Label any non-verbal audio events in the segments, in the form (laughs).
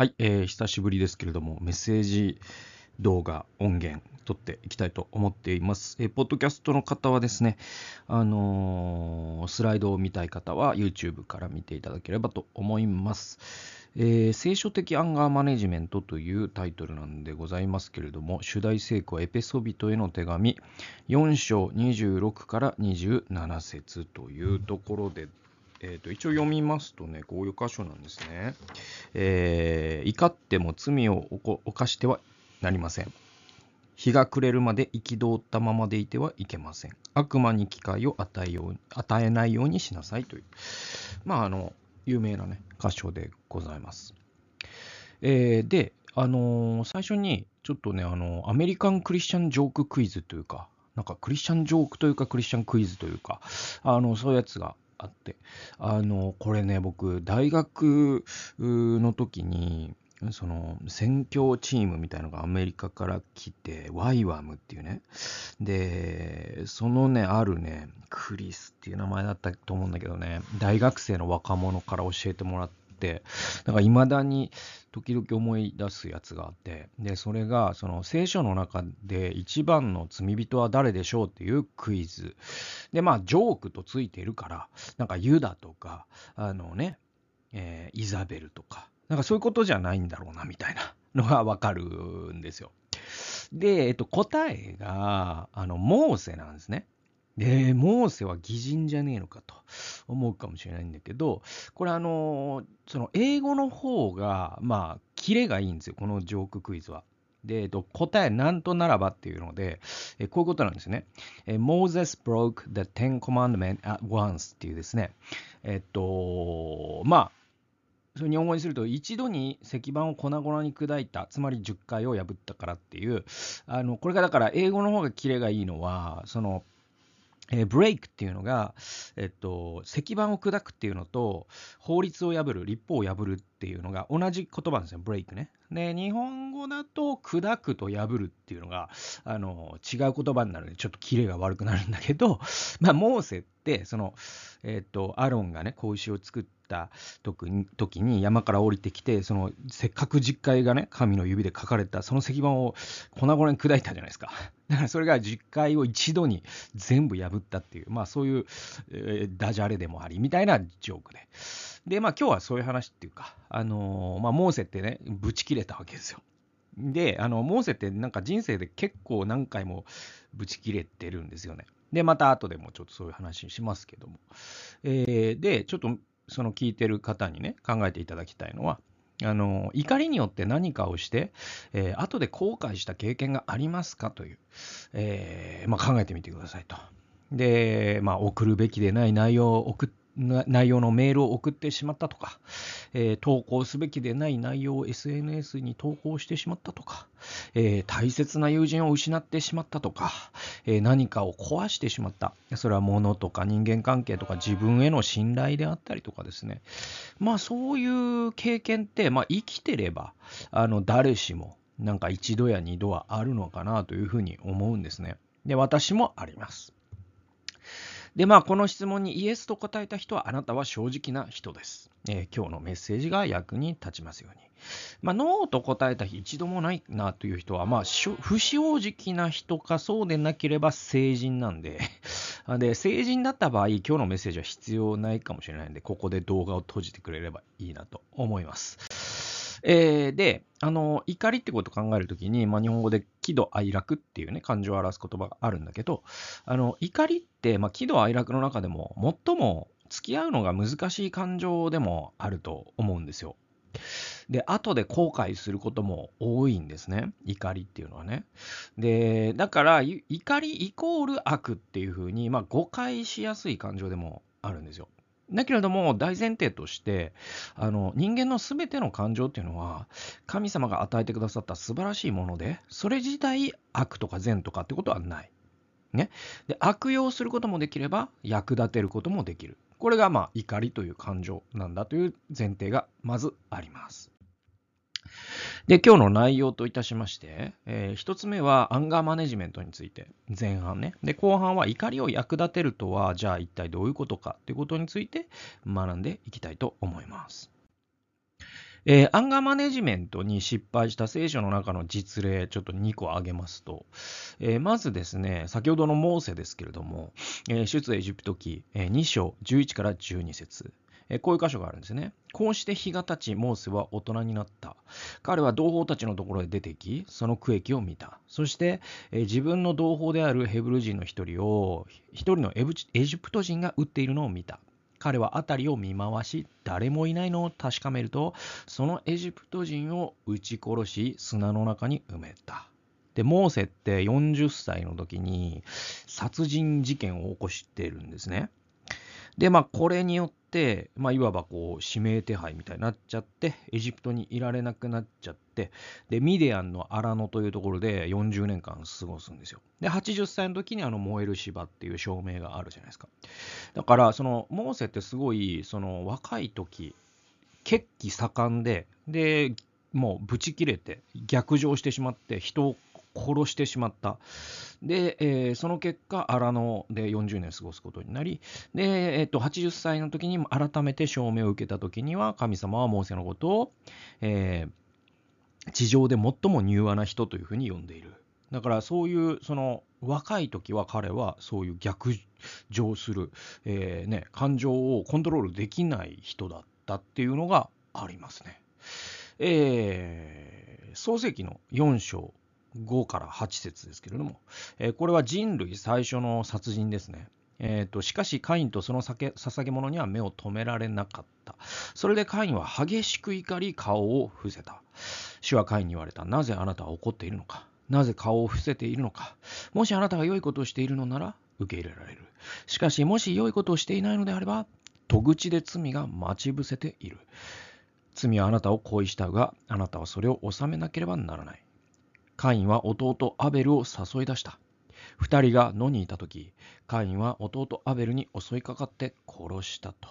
はい、えー、久しぶりですけれども、メッセージ動画、音源、撮っていきたいと思っています。えー、ポッドキャストの方はですね、あのー、スライドを見たい方は YouTube から見ていただければと思います。えー、聖書的アンガーマネジメントというタイトルなんでございますけれども、主題聖句エペソビトへの手紙4章26から27節というところでえーと、一応読みますとね、こういう箇所なんですね。えー、怒っても罪を犯してはなりません。日が暮れるまで憤ったままでいてはいけません。悪魔に機会を与えよう与えないようにしなさいという、まあ、あの、有名なね、箇所でございます。えー、で、あのー、最初に、ちょっとね、あのアメリカンクリスチャンジョーククイズというか、なんかクリスチャンジョークというか、クリスチャンクイズというか、あの、そういうやつがあって、あの、これね、僕、大学の時に、その選挙チームみたいのがアメリカから来て、ワイワムっていうね。で、そのね、あるね、クリスっていう名前だったと思うんだけどね、大学生の若者から教えてもらって、だから未だに時々思い出すやつがあって、で、それが、その聖書の中で一番の罪人は誰でしょうっていうクイズ。で、まあ、ジョークとついてるから、なんかユダとか、あのね、えー、イザベルとか、なんかそういうことじゃないんだろうな、みたいなのがわかるんですよ。で、えっと、答えが、あの、モーセなんですね。で、モーセは偽人じゃねえのかと思うかもしれないんだけど、これあの、その英語の方が、まあ、キレがいいんですよ、このジョーククイズは。で、えっと、答えなんとならばっていうので、えこういうことなんですね。え Moses broke the Ten Commandments at once っていうですね、えっと、まあ、それ日本語にすると、一度に石板を粉々に砕いた、つまり10回を破ったからっていう、あのこれがだから英語の方がキレがいいのは、そのえー、ブレイクっていうのが、えっと、石板を砕くっていうのと、法律を破る、立法を破るっていうのが同じ言葉なんですよ、ブレイクね。で、日本語だと、砕くと破るっていうのが、あの、違う言葉になるので、ちょっとキレが悪くなるんだけど、(laughs) まあ、モーセって、その、えっと、アロンがね、子牛を作った時に山から降りてきて、その、せっかく実会がね、神の指で書かれた、その石板を粉々に砕いたじゃないですか。だからそれが実会を一度に全部破ったっていう、まあそういう、えー、ダジャレでもあり、みたいなジョークで。で、まあ今日はそういう話っていうか、あのー、まあモーセってね、ブチ切れたわけですよ。で、あの、モーセってなんか人生で結構何回もブチ切れてるんですよね。で、また後でもちょっとそういう話しますけども。えー、で、ちょっとその聞いてる方にね、考えていただきたいのは、あの怒りによって何かをして、えー、後で後悔した経験がありますかという、えー、まあ、考えてみてくださいと。で、まあ、送るべきでない内容を送っ内容のメールを送ってしまったとか、えー、投稿すべきでない内容を SNS に投稿してしまったとか、えー、大切な友人を失ってしまったとか、えー、何かを壊してしまった。それは物とか人間関係とか自分への信頼であったりとかですね。まあそういう経験って、まあ生きてれば、あの誰しもなんか一度や二度はあるのかなというふうに思うんですね。で、私もあります。で、まあ、この質問にイエスと答えた人は、あなたは正直な人です。えー、今日のメッセージが役に立ちますように。まあ、ノーと答えた日一度もないなという人は、まあ、不正直な人かそうでなければ成人なんで (laughs) で、成人だった場合、今日のメッセージは必要ないかもしれないんで、ここで動画を閉じてくれればいいなと思います。えー、で、あの、怒りってことを考えるときに、まあ、日本語で喜怒哀楽っていうね、感情を表す言葉があるんだけど、あの、怒りって、まあ、喜怒哀楽の中でも、最も付き合うのが難しい感情でもあると思うんですよ。で、後で後悔することも多いんですね。怒りっていうのはね。で、だから、怒りイコール悪っていうふうに、まあ、誤解しやすい感情でもあるんですよ。だけれども、大前提として、あの人間の全ての感情っていうのは、神様が与えてくださった素晴らしいもので、それ自体悪とか善とかってことはない。ね、で悪用することもできれば、役立てることもできる。これが、まあ、怒りという感情なんだという前提がまずあります。で、今日の内容といたしまして、えー、一つ目はアンガーマネジメントについて、前半ね。で、後半は怒りを役立てるとは、じゃあ一体どういうことかということについて学んでいきたいと思います。えー、アンガーマネジメントに失敗した聖書の中の実例、ちょっと2個挙げますと、えー、まずですね、先ほどのモーセですけれども、えー、出エジプト記、えー、2章11から12節えこういう箇所があるんですね。こうして日が経ち、モーセは大人になった。彼は同胞たちのところへ出てき、その区域を見た。そして、え自分の同胞であるヘブル人の一人を、一人のエジプト人が撃っているのを見た。彼は辺りを見回し、誰もいないのを確かめると、そのエジプト人を撃ち殺し、砂の中に埋めた。で、モーセって40歳の時に殺人事件を起こしているんですね。で、まあ、これによって、まあ、いわばこう、指名手配みたいになっちゃって、エジプトにいられなくなっちゃって、で、ミディアンの荒野というところで40年間過ごすんですよ。で、80歳の時にあの、燃える芝っていう証明があるじゃないですか。だから、その、モーセってすごい、その、若い時、血気盛んで、で、もうブチ切れて逆上してしまって人を殺してしまった。で、えー、その結果、荒野で40年過ごすことになり、で、えー、と80歳の時に改めて証明を受けた時には、神様はモーセのことを、えー、地上で最も柔和な人というふうに呼んでいる。だからそういうその若い時は彼はそういう逆上する、えーね、感情をコントロールできない人だったっていうのがありますね。えー、創世記の4章5から8節ですけれども、え、これは人類最初の殺人ですね。えーと、しかし、カインとその捧げ物には目を留められなかった。それでカインは激しく怒り、顔を伏せた。主はカインに言われた。なぜあなたは怒っているのか？なぜ顔を伏せているのか？もしあなたが良いことをしているのなら受け入れられる。しかし、もし良いことをしていないのであれば、戸口で罪が待ち伏せている。罪はあなたを恋したが、あなたはそれを収めなければならない。カインは弟アベルを誘い出した。二人が野にいた時、カインは弟アベルに襲いかかって殺したと。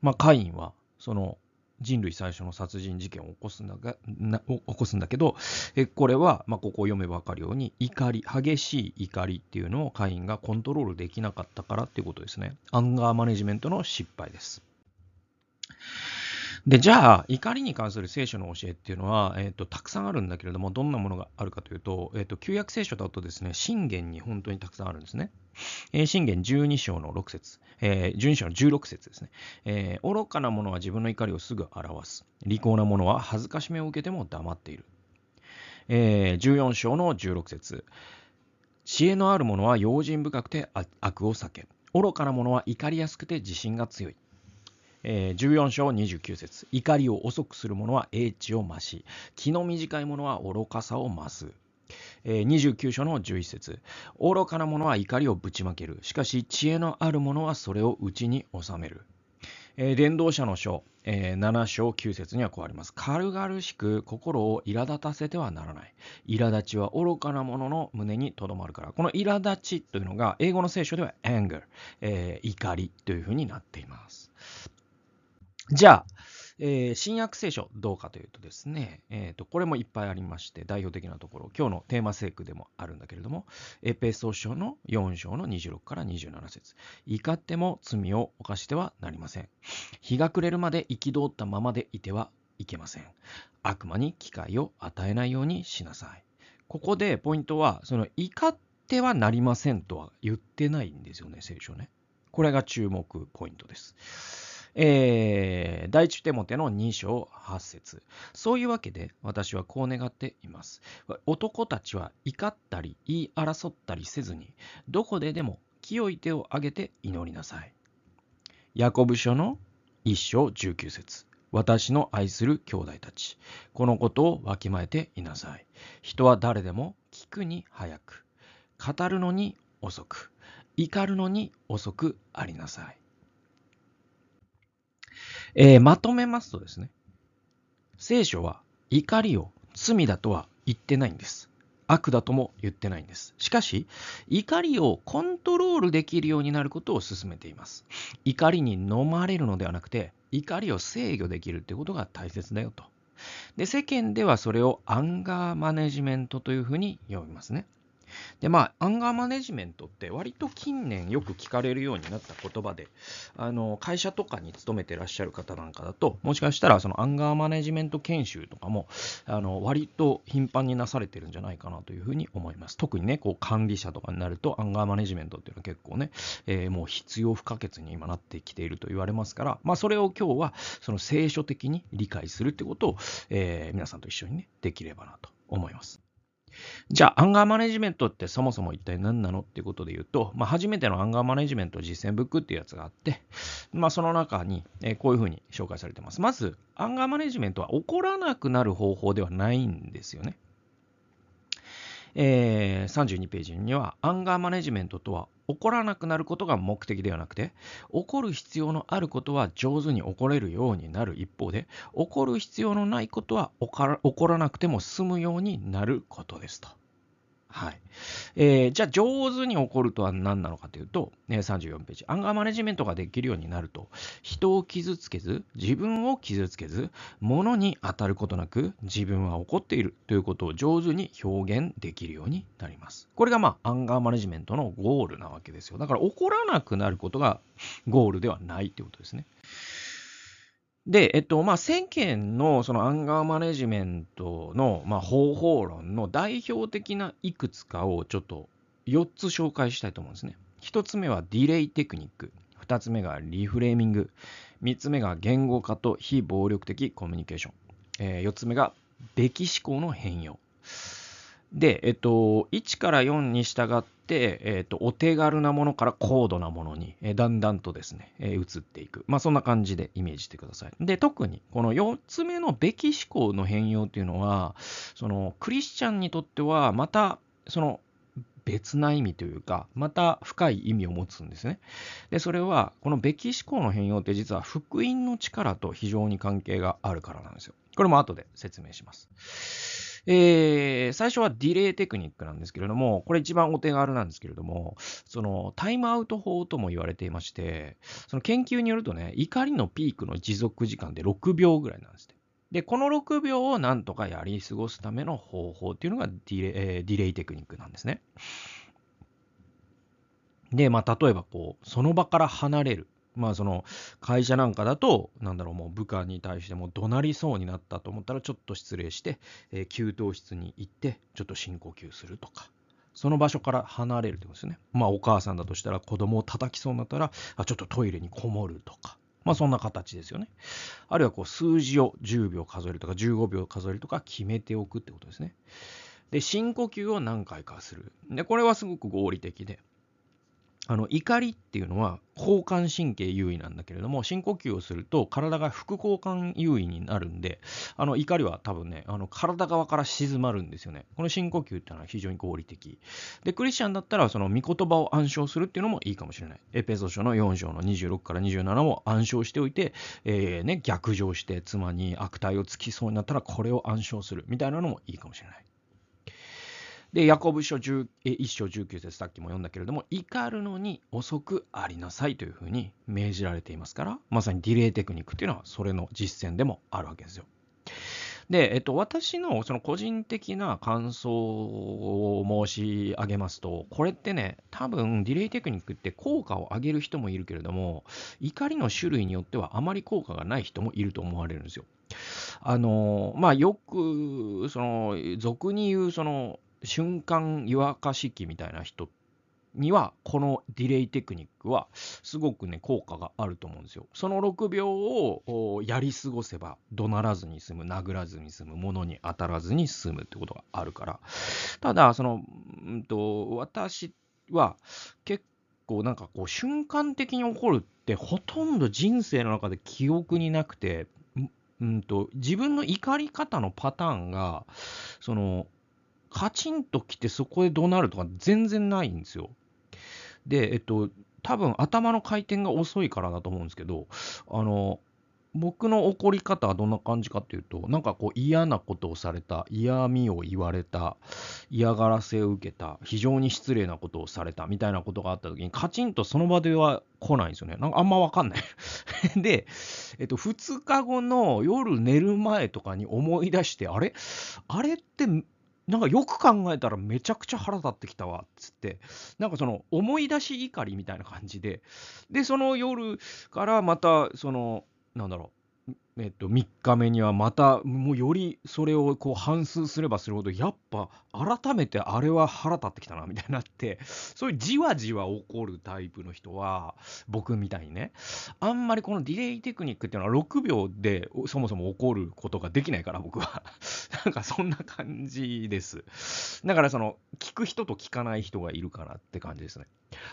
まあ、カインはその人類最初の殺人事件を起こすんだがな起こすんだけど、えこれは、まあ、ここを読めば分かるように、怒り、激しい怒りっていうのをカインがコントロールできなかったからっていうことですね。アンガーマネジメントの失敗です。で、じゃあ、怒りに関する聖書の教えっていうのは、えーと、たくさんあるんだけれども、どんなものがあるかというと、えーと、旧約聖書だとですね、信玄に本当にたくさんあるんですね。えー、信玄12章の6節、えー、12章の16節ですね、えー、愚かな者は自分の怒りをすぐ表す。利口な者は恥ずかしめを受けても黙っている。えー、14章の16節知恵のある者は用心深くて悪を避け。愚かな者は怒りやすくて自信が強い。えー、14章29節怒りを遅くする者は英知を増し、気の短い者は愚かさを増す。えー、29章の11節愚かな者は怒りをぶちまける。しかし、知恵のある者はそれを内に収める。伝道者の書、えー、7章9節にはこうあります。軽々しく心を苛立たせてはならない。苛立ちは愚かな者の胸にとどまるから。この苛立ちというのが、英語の聖書では anger、怒りというふうになっています。じゃあ、えー、新約聖書どうかというとですね、えーと、これもいっぱいありまして、代表的なところ、今日のテーマ聖句でもあるんだけれども、エペソ書の4章の26から27節怒っても罪を犯してはなりません。日が暮れるまで憤ったままでいてはいけません。悪魔に機会を与えないようにしなさい。ここでポイントは、その怒ってはなりませんとは言ってないんですよね、聖書ね。これが注目ポイントです。えー、第一手モテの2章8節そういうわけで私はこう願っています。男たちは怒ったり言い争ったりせずに、どこででも清い手を挙げて祈りなさい。ヤコブ書の1章19節私の愛する兄弟たち、このことをわきまえていなさい。人は誰でも聞くに早く、語るのに遅く、怒るのに遅くありなさい。えー、まとめますとですね、聖書は怒りを罪だとは言ってないんです。悪だとも言ってないんです。しかし、怒りをコントロールできるようになることを進めています。怒りに飲まれるのではなくて、怒りを制御できるということが大切だよと。で、世間ではそれをアンガーマネジメントというふうに呼びますね。で、まあ、アンガーマネジメントって割と近年よく聞かれるようになった言葉で、あの、会社とかに勤めてらっしゃる方なんかだと、もしかしたらそのアンガーマネジメント研修とかも、あの、割と頻繁になされてるんじゃないかなというふうに思います。特にね、こう、管理者とかになると、アンガーマネジメントっていうのは結構ね、えー、もう必要不可欠に今なってきていると言われますから、まあ、それを今日は、その聖書的に理解するってことを、えー、皆さんと一緒にね、できればなと思います。じゃあ、アンガーマネジメントってそもそも一体何なのっていうことで言うと、まあ、初めてのアンガーマネジメント実践ブックっていうやつがあって、まあ、その中に、えこういうふうに紹介されてます。まず、アンガーマネジメントは起こらなくなる方法ではないんですよね。えー、32ページには、アンガーマネジメントとは怒らなくなることが目的ではなくて、怒る必要のあることは上手に怒れるようになる一方で、怒る必要のないことは起こらなくても済むようになることですと。はい。えー、じゃあ、上手に起こるとは何なのかというと、ね、34ページ。アンガーマネジメントができるようになると、人を傷つけず、自分を傷つけず、物に当たることなく、自分は怒っているということを上手に表現できるようになります。これが、まあ、アンガーマネジメントのゴールなわけですよ。だから、怒らなくなることがゴールではないということですね。で、えっと、まあ、世間のそのアンガーマネジメントの、まあ、方法論の代表的ないくつかをちょっと4つ紹介したいと思うんですね。1つ目はディレイテクニック。2つ目がリフレーミング。3つ目が言語化と非暴力的コミュニケーション。えー、4つ目がべき思考の変容。で、えっと、1から4に従って、えっと、お手軽なものから高度なものに、えだんだんとですね、え移っていく。まあ、そんな感じでイメージしてください。で、特に、この4つ目のべき思考の変容っていうのは、その、クリスチャンにとっては、また、その、別な意味というか、また深い意味を持つんですね。で、それは、このべき思考の変容って実は福音の力と非常に関係があるからなんですよ。これも後で説明します。えー、最初はディレイテクニックなんですけれども、これ一番お手軽なんですけれども、そのタイムアウト法とも言われていまして、その研究によるとね、怒りのピークの持続時間で6秒ぐらいなんですね。で、この6秒をなんとかやり過ごすための方法っていうのがディレ,、えー、ディレイテクニックなんですね。で、まあ、例えばこう、その場から離れる。まあその会社なんかだと、なんだろう、もう部下に対しても怒鳴りそうになったと思ったら、ちょっと失礼して、えー、給湯室に行って、ちょっと深呼吸するとか、その場所から離れるってことですね。まあお母さんだとしたら子供を叩きそうになったら、あちょっとトイレにこもるとか、まあそんな形ですよね。あるいはこう数字を10秒数えるとか15秒数えるとか決めておくってことですね。で、深呼吸を何回かする。で、これはすごく合理的で、あの怒りっていうのは交感神経優位なんだけれども深呼吸をすると体が副交感優位になるんであの怒りは多分ねあの体側から静まるんですよね。この深呼吸っていうのは非常に合理的。でクリスチャンだったらその御言葉を暗唱するっていうのもいいかもしれない。エペソ書の4章の26から27も暗唱しておいて、えー、ね、逆上して妻に悪態をつきそうになったらこれを暗唱するみたいなのもいいかもしれない。で、ヤコブ書1章19節さっきも読んだけれども、怒るのに遅くありなさいというふうに命じられていますから、まさにディレイテクニックっていうのはそれの実践でもあるわけですよ。で、えっと、私のその個人的な感想を申し上げますと、これってね、多分ディレイテクニックって効果を上げる人もいるけれども、怒りの種類によってはあまり効果がない人もいると思われるんですよ。あの、まあ、よく、その、俗に言う、その、瞬間湯沸かし器みたいな人には、このディレイテクニックはすごくね、効果があると思うんですよ。その6秒をやり過ごせば、怒鳴らずに済む、殴らずに済む、物に当たらずに済むってことがあるから。ただ、その、うんと、私は結構なんかこう、瞬間的に起こるってほとんど人生の中で記憶になくて、うんと、自分の怒り方のパターンが、その、カチンときてそこで怒鳴るとか全然ないんですよ。で、えっと、多分頭の回転が遅いからだと思うんですけど、あの、僕の怒り方はどんな感じかっていうと、なんかこう嫌なことをされた、嫌味を言われた、嫌がらせを受けた、非常に失礼なことをされたみたいなことがあった時に、カチンとその場では来ないんですよね。なんかあんまわかんない (laughs) で、えっと、2日後の夜寝る前とかに思い出して、あれ？あれってなんかよく考えたらめちゃくちゃ腹立ってきたわっつって。なんかその思い出し怒りみたいな感じで。でその夜からまたそのなんだろうえっと、3日目にはまたもうよりそれをこう反数すればするほどやっぱ改めてあれは腹立ってきたなみたいになってそういうじわじわ起こるタイプの人は僕みたいにねあんまりこのディレイテクニックっていうのは6秒でそもそも起こることができないから僕は。(laughs) なんかそんな感じです。だからその聞く人と聞かない人がいるかなって感じですね。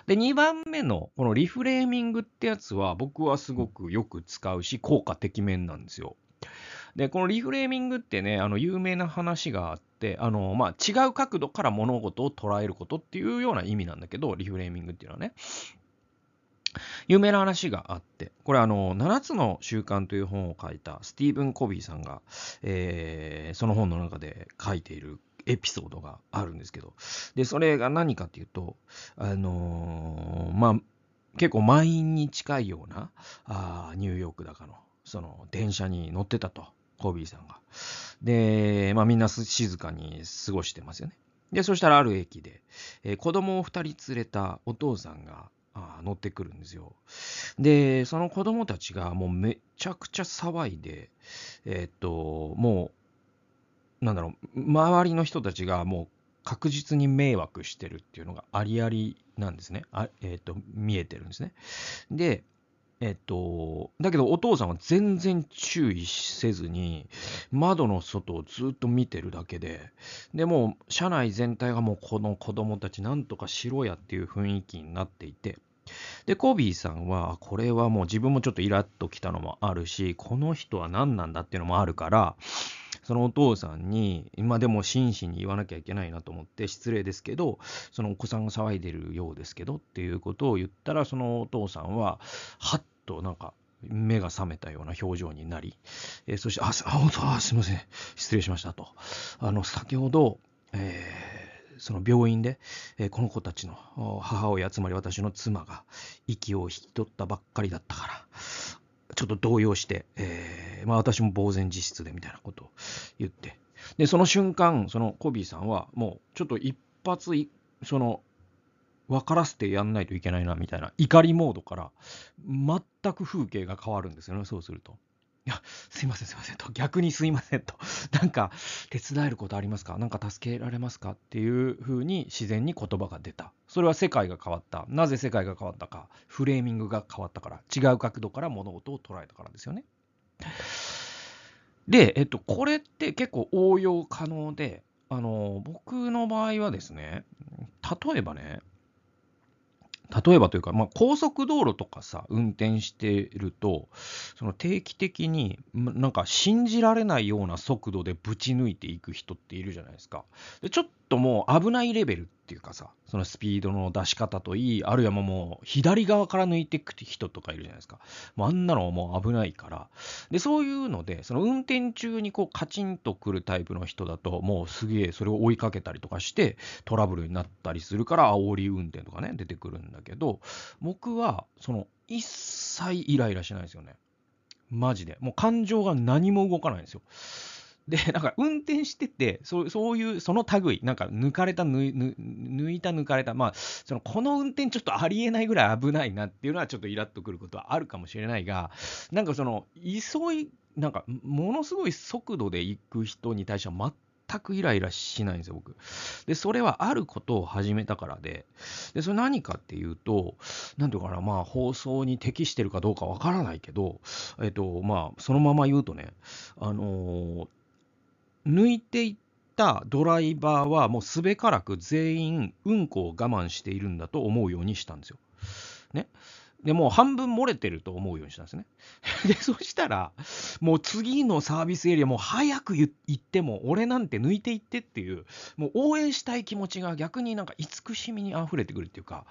で2番目のこのリフレーミングってやつは僕はすごくよく使うし効果的面なんなんですよ。で、このリフレーミングってね、あの、有名な話があって、あの、まあ、違う角度から物事を捉えることっていうような意味なんだけど、リフレーミングっていうのはね。有名な話があって、これあの、7つの習慣という本を書いたスティーブン・コビーさんが、えー、その本の中で書いているエピソードがあるんですけど、で、それが何かっていうと、あのー、まあ、結構満員に近いような、あニューヨークだかのその電車に乗ってたと、コービーさんが。で、まあみんな静かに過ごしてますよね。で、そしたらある駅で、えー、子供を2人連れたお父さんがあ乗ってくるんですよ。で、その子供たちがもうめちゃくちゃ騒いで、えー、っと、もう、なんだろう、周りの人たちがもう確実に迷惑してるっていうのがありありなんですね。あえー、っと、見えてるんですね。で、えっと、だけどお父さんは全然注意せずに、窓の外をずっと見てるだけで、でも車内全体がもうこの子供たちなんとかしろやっていう雰囲気になっていて、で、コビーさんは、これはもう自分もちょっとイラッときたのもあるし、この人は何なんだっていうのもあるから、そのお父さんに、今でも真摯に言わなきゃいけないなと思って、失礼ですけど、そのお子さんが騒いでるようですけどっていうことを言ったら、そのお父さんは、はっとなんか、目が覚めたような表情になり、えー、そして、あ、あ、すみません、失礼しましたと。あの、先ほど、えー、その病院で、えー、この子たちの母親、つまり私の妻が息を引き取ったばっかりだったから、ちょっと動揺して、えー、まあ私も呆然自失でみたいなことを言って、で、その瞬間、そのコビーさんはもうちょっと一発、その、分からせてやんないといけないなみたいな怒りモードから全く風景が変わるんですよね、そうすると。いや、すいません、すいませんと、逆にすいませんと、(laughs) なんか手伝えることありますか？なんか助けられますか？っていう風に自然に言葉が出た。それは世界が変わった。なぜ世界が変わったか？フレーミングが変わったから。違う角度から物事を捉えたからですよね。で、えっと、これって結構応用可能で、あの、僕の場合はですね、例えばね、例えばというか、まあ、高速道路とかさ、運転してると、その定期的に、なんか信じられないような速度でぶち抜いていく人っているじゃないですか。でちょっともう危ないレベルっていうかさ、そのスピードの出し方といい、あるいはもう左側から抜いていく人とかいるじゃないですか。もうあんなのもう危ないから。で、そういうので、その運転中にこうカチンとくるタイプの人だと、もうすげえそれを追いかけたりとかしてトラブルになったりするから、煽り運転とかね、出てくるんだけど、僕はその一切イライラしないですよね。マジで。もう感情が何も動かないんですよ。で、なんか運転してて、そうそういう、その類、なんか抜かれた、抜いた、抜かれた、まあ、その、この運転ちょっとありえないぐらい危ないなっていうのはちょっとイラッとくることはあるかもしれないが、なんかその、急い、なんか、ものすごい速度で行く人に対しては全くイライラしないんですよ、僕。で、それはあることを始めたからで、で、それ何かっていうと、なんていうかな、まあ、放送に適してるかどうかわからないけど、えっと、まあ、そのまま言うとね、あのー抜いていったドライバーはもうすべからく全員うんこを我慢しているんだと思うようにしたんですよ。ね。でもう半分漏れてると思うようにしたんですね。(laughs) で、そしたら、もう次のサービスエリアもう早く行っても、俺なんて抜いていってっていう、もう応援したい気持ちが逆になんか慈しみに溢れてくるっていうか、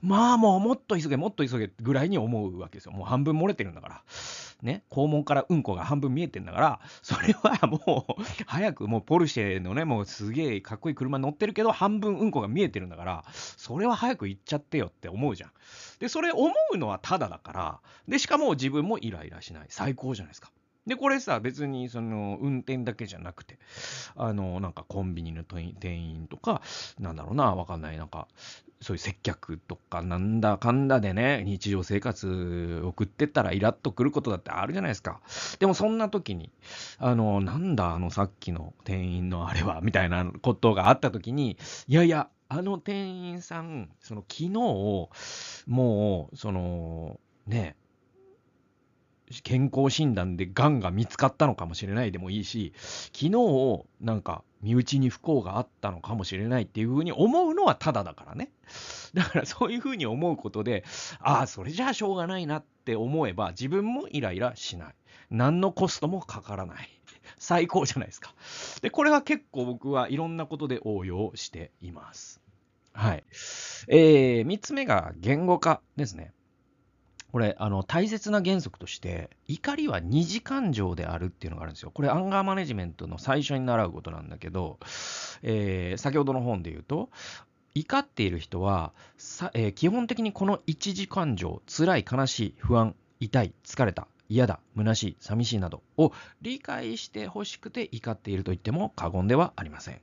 まあもうもっと急げ、もっと急げぐらいに思うわけですよ。もう半分漏れてるんだから。ね、肛門からうんこが半分見えてんだから、それはもう、早くもうポルシェのね、もうすげえかっこいい車乗ってるけど、半分うんこが見えてるんだから、それは早く行っちゃってよって思うじゃん。で、それ思うのはただだから、で、しかも自分もイライラしない。最高じゃないですか。で、これさ、別にその運転だけじゃなくて、あの、なんかコンビニの店員とか、なんだろうな、わかんない、なんか、そういう接客とかなんだかんだでね、日常生活送ってたらイラッとくることだってあるじゃないですか。でもそんな時に、あの、なんだあのさっきの店員のあれは、みたいなことがあった時に、いやいや、あの店員さん、その昨日、もう、その、ね、健康診断でがんが見つかったのかもしれないでもいいし、昨日なんか身内に不幸があったのかもしれないっていうふうに思うのはただだからね。だからそういうふうに思うことで、ああ、それじゃあしょうがないなって思えば自分もイライラしない。何のコストもかからない。最高じゃないですか。で、これは結構僕はいろんなことで応用しています。はい。えー、3つ目が言語化ですね。これ、あの、大切な原則として、怒りは二次感情であるっていうのがあるんですよ。これ、アンガーマネジメントの最初に習うことなんだけど、えー、先ほどの本で言うと、怒っている人は、さえー、基本的にこの一次感情、辛い、悲しい、不安、痛い、疲れた、嫌だ、虚しい、寂しいなどを理解してほしくて怒っていると言っても過言ではありません。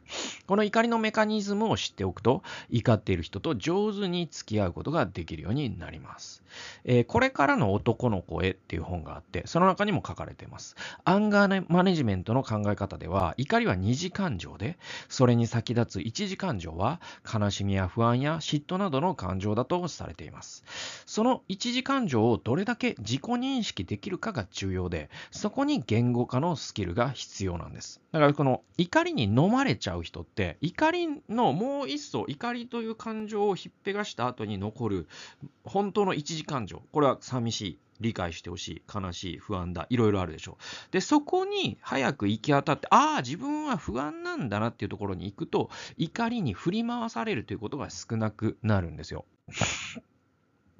この怒りのメカニズムを知っておくと、怒っている人と上手に付き合うことができるようになります。えー、これからの男の子へっていう本があって、その中にも書かれています。アンガーマネジメントの考え方では、怒りは二次感情で、それに先立つ一次感情は、悲しみや不安や嫉妬などの感情だとされています。その一次感情をどれだけ自己認識できるるかが重要で、そこに言語化のスキルが必要なんです。だからこの怒りに飲まれちゃう人って、怒りのもう一層、怒りという感情をひっぺがした後に残る本当の一次感情。これは寂しい。理解してほしい、悲しい、不安だ、いろいろあるでしょう。で、そこに早く行き当たって、ああ、自分は不安なんだなっていうところに行くと、怒りに振り回されるということが少なくなるんですよ。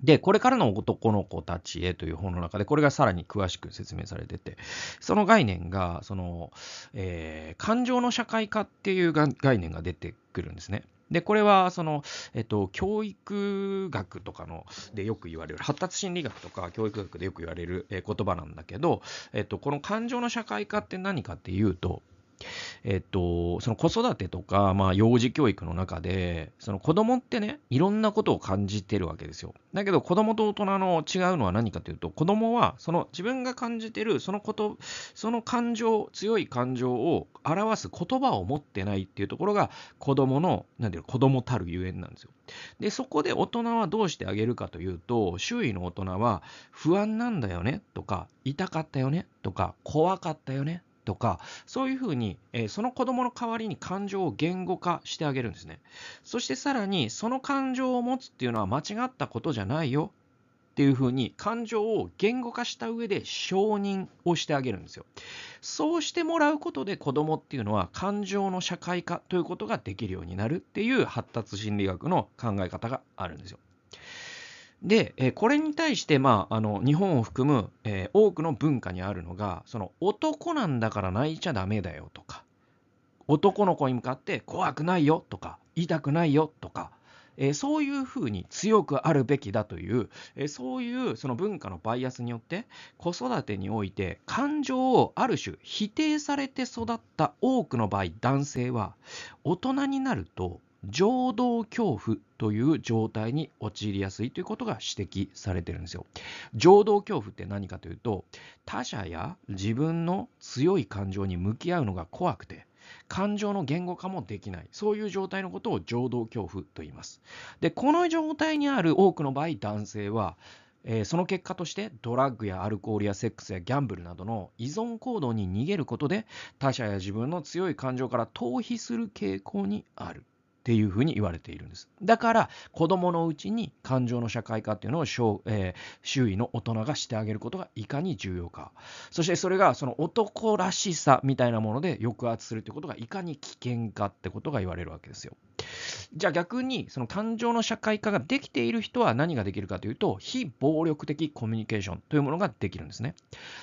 で、これからの男の子たちへという本の中で、これがさらに詳しく説明されてて、その概念が、その、えー、感情の社会化っていう概念が出てくるんですね。で、これは、その、えっと、教育学とかの、でよく言われる、発達心理学とか教育学でよく言われる、言葉なんだけど、えっと、この感情の社会化って何かっていうと、えっと、その子育てとか、まあ、幼児教育の中で、その子供ってね、いろんなことを感じてるわけですよ。だけど、子供と大人の違うのは何かというと、子供は、その自分が感じてる、そのこと、その感情、強い感情を表す言葉を持ってないっていうところが、子供の、なんていうの、子供たるゆえんなんですよ。で、そこで大人はどうしてあげるかというと、周囲の大人は、不安なんだよねとか、痛かったよねとか、怖かったよねとか、そういうふうに、えー、その子供の代わりに感情を言語化してあげるんですね。そしてさらに、その感情を持つっていうのは間違ったことじゃないよっていうふうに感情を言語化した上で承認をしてあげるんですよ。そうしてもらうことで子供っていうのは感情の社会化ということができるようになるっていう発達心理学の考え方があるんですよ。で、えこれに対して、まあ、あの日本を含む、え、多くの文化にあるのがその男なんだから泣いちゃダメだよとか男の子に向かって怖くないよとか痛くないよとか、え、そういうふうに強くあるべきだという、え、そういうその文化のバイアスによって子育てにおいて感情をある種否定されて育った多くの場合男性は大人になると情動恐怖という状態に陥りやすいということが指摘されてるんですよ。情動恐怖って何かというと他者や自分の強い感情に向き合うのが怖くて感情の言語化もできないそういう状態のことを情動恐怖と言います。でこの状態にある多くの場合男性はえ、その結果としてドラッグやアルコールやセックスやギャンブルなどの依存行動に逃げることで他者や自分の強い感情から逃避する傾向にあるっていうふうに言われているんです。だから子供のうちに感情の社会化っていうのを、えー、周囲の大人がしてあげることがいかに重要か。そしてそれがその男らしさみたいなもので抑圧するってことがいかに危険かってことが言われるわけですよ。じゃあ逆にその感情の社会化ができている人は何ができるかというと非暴力的コミュニケーションというものができるんですね。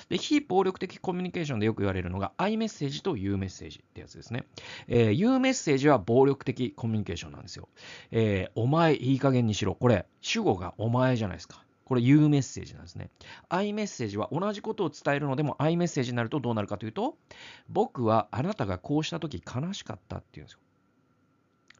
で非暴力的コミュニケーションでよく言われるのが I メッセージと U メッセージってやつですね。えー、U メッセージは暴力的コミュニケーションなんですよ。えー、お前いい加減にしろ。これ主語がお前じゃないですか。これ U メッセージなんですね。I メッセージは同じことを伝えるのでも I メッセージになるとどうなるかというと、僕はあなたがこうした時悲しかったっていうんですよ。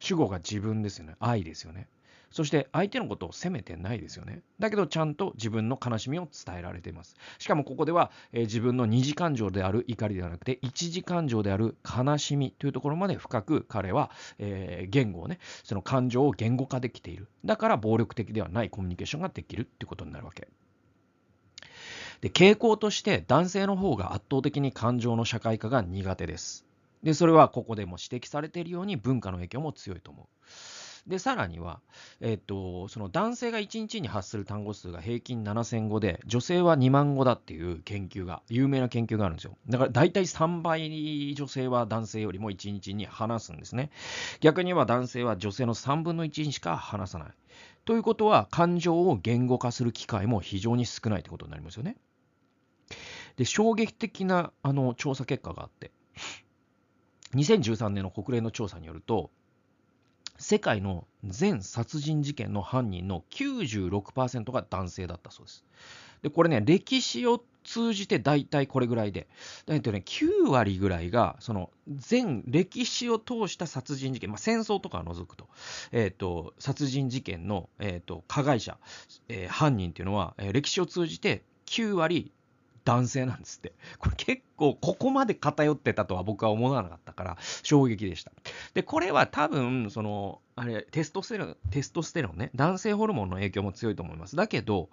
主語が自分ですよね。愛ですよね。そして相手のことを責めてないですよね。だけどちゃんと自分の悲しみを伝えられています。しかもここでは、えー、自分の二次感情である怒りではなくて一次感情である悲しみというところまで深く彼は、えー、言語をね、その感情を言語化できている。だから暴力的ではないコミュニケーションができるっていうことになるわけ。で傾向として男性の方が圧倒的に感情の社会化が苦手です。でそれはここでも指摘されているように文化の影響も強いと思う。で、さらには、えっ、と、その男性が1日に発する単語数が平均7000語で、女性は2万語だっていう研究が、有名な研究があるんですよ。だから大体3倍女性は男性よりも1日に話すんですね。逆に言えば男性は女性の3分の1にしか話さない。ということは、感情を言語化する機会も非常に少ないってことになりますよね。で、衝撃的なあの調査結果があって、2013年の国連の調査によると、世界の全殺人事件の犯人の96%が男性だったそうです。で、これね、歴史を通じて大体これぐらいで、えっとね、9割ぐらいが、その全歴史を通した殺人事件、まあ、戦争とかを除くと、えっと、殺人事件の、えっと、加害者、えー、犯人っていうのは、えー、歴史を通じて9割男性なんですって。これ結構ここまで偏ってたとは僕は思わなかったから衝撃でした。で、これは多分、その、あれ、テストステロン、テストステロンね、男性ホルモンの影響も強いと思います。だけど、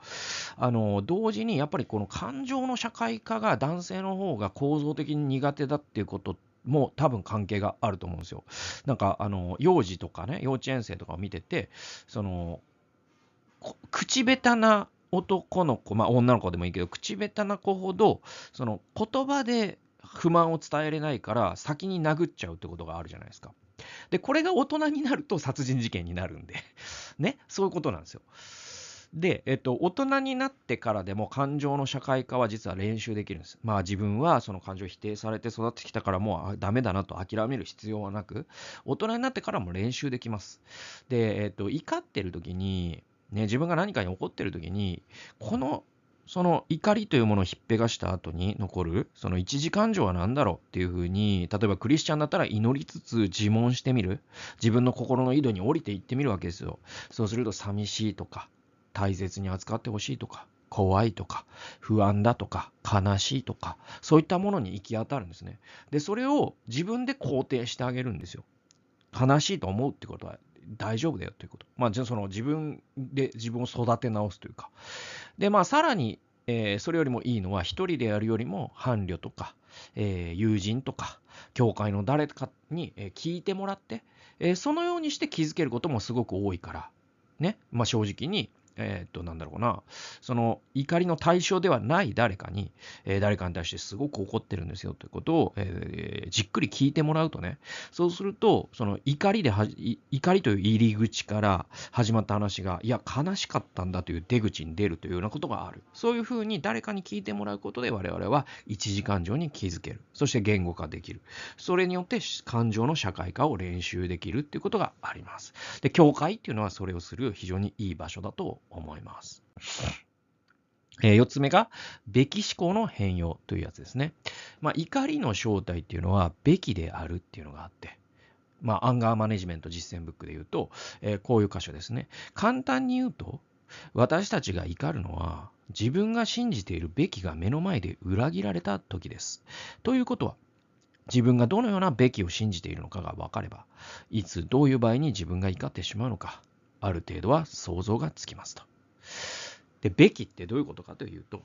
あの、同時にやっぱりこの感情の社会化が男性の方が構造的に苦手だっていうことも多分関係があると思うんですよ。なんか、あの、幼児とかね、幼稚園生とかを見てて、その、口下手な男の子、まあ女の子でもいいけど、口下手な子ほど、その言葉で不満を伝えれないから先に殴っちゃうってことがあるじゃないですか。で、これが大人になると殺人事件になるんで (laughs) ね、そういうことなんですよ。で、えっと、大人になってからでも感情の社会化は実は練習できるんです。まあ自分はその感情を否定されて育ってきたからもうダメだなと諦める必要はなく、大人になってからも練習できます。で、えっと、怒ってる時に、ね、自分が何かに怒ってる時に、この、その怒りというものをひっぺがした後に残る、その一時感情は何だろうっていうふうに、例えばクリスチャンだったら祈りつつ自問してみる。自分の心の井戸に降りていってみるわけですよ。そうすると寂しいとか、大切に扱ってほしいとか、怖いとか、不安だとか、悲しいとか、そういったものに行き当たるんですね。で、それを自分で肯定してあげるんですよ。悲しいと思うってことは大丈夫だよということ。まあ、じゃあその自分で自分を育て直すというか。で、まあ、さらに、えー、それよりもいいのは、一人でやるよりも伴侶とか、えー、友人とか、教会の誰かに、聞いてもらって、えそのようにして気づけることもすごく多いから、ね、まあ、正直に、えっ、と、なんだろうな、その怒りの対象ではない誰かに、えー、誰かに対してすごく怒ってるんですよということを、えー、じっくり聞いてもらうとね、そうすると、その怒りで怒りという入り口から始まった話が、いや、悲しかったんだという出口に出るというようなことがある。そういうふうに誰かに聞いてもらうことで我々は一時感情に気づける。そして言語化できる。それによって感情の社会化を練習できるっていうことがあります。で、教会っていうのはそれをする非常にいい場所だと思います。えー、4つ目が、べき思考の変容というやつですね。まあ、怒りの正体っていうのは、べきであるっていうのがあって、まあ、アンガーマネジメント実践ブックで言うと、えー、こういう箇所ですね。簡単に言うと、私たちが怒るのは、自分が信じているべきが目の前で裏切られた時です。ということは、自分がどのようなべきを信じているのかが分かれば、いつどういう場合に自分が怒ってしまうのか、ある程度は想像がつきますと。で、べきってどういうことかというと、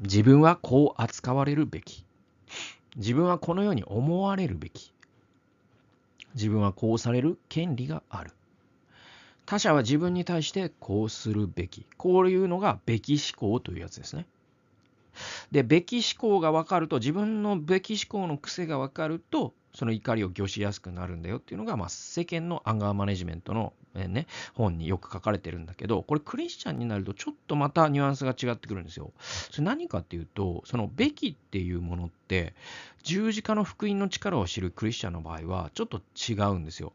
自分はこう扱われるべき。自分はこのように思われるべき。自分はこうされる権利がある。他者は自分に対してこうするべき。こういうのがべき思考というやつですね。で、べき思考が分かると、自分のべき思考の癖が分かると、その怒りを御しやすくなるんだよっていうのが、まあ、世間のアンガーマネジメントの、えー、ね、本によく書かれてるんだけど、これクリスチャンになるとちょっとまたニュアンスが違ってくるんですよ。それ何かっていうと、そのべきっていうものって、十字架の福音の力を知るクリスチャンの場合はちょっと違うんですよ。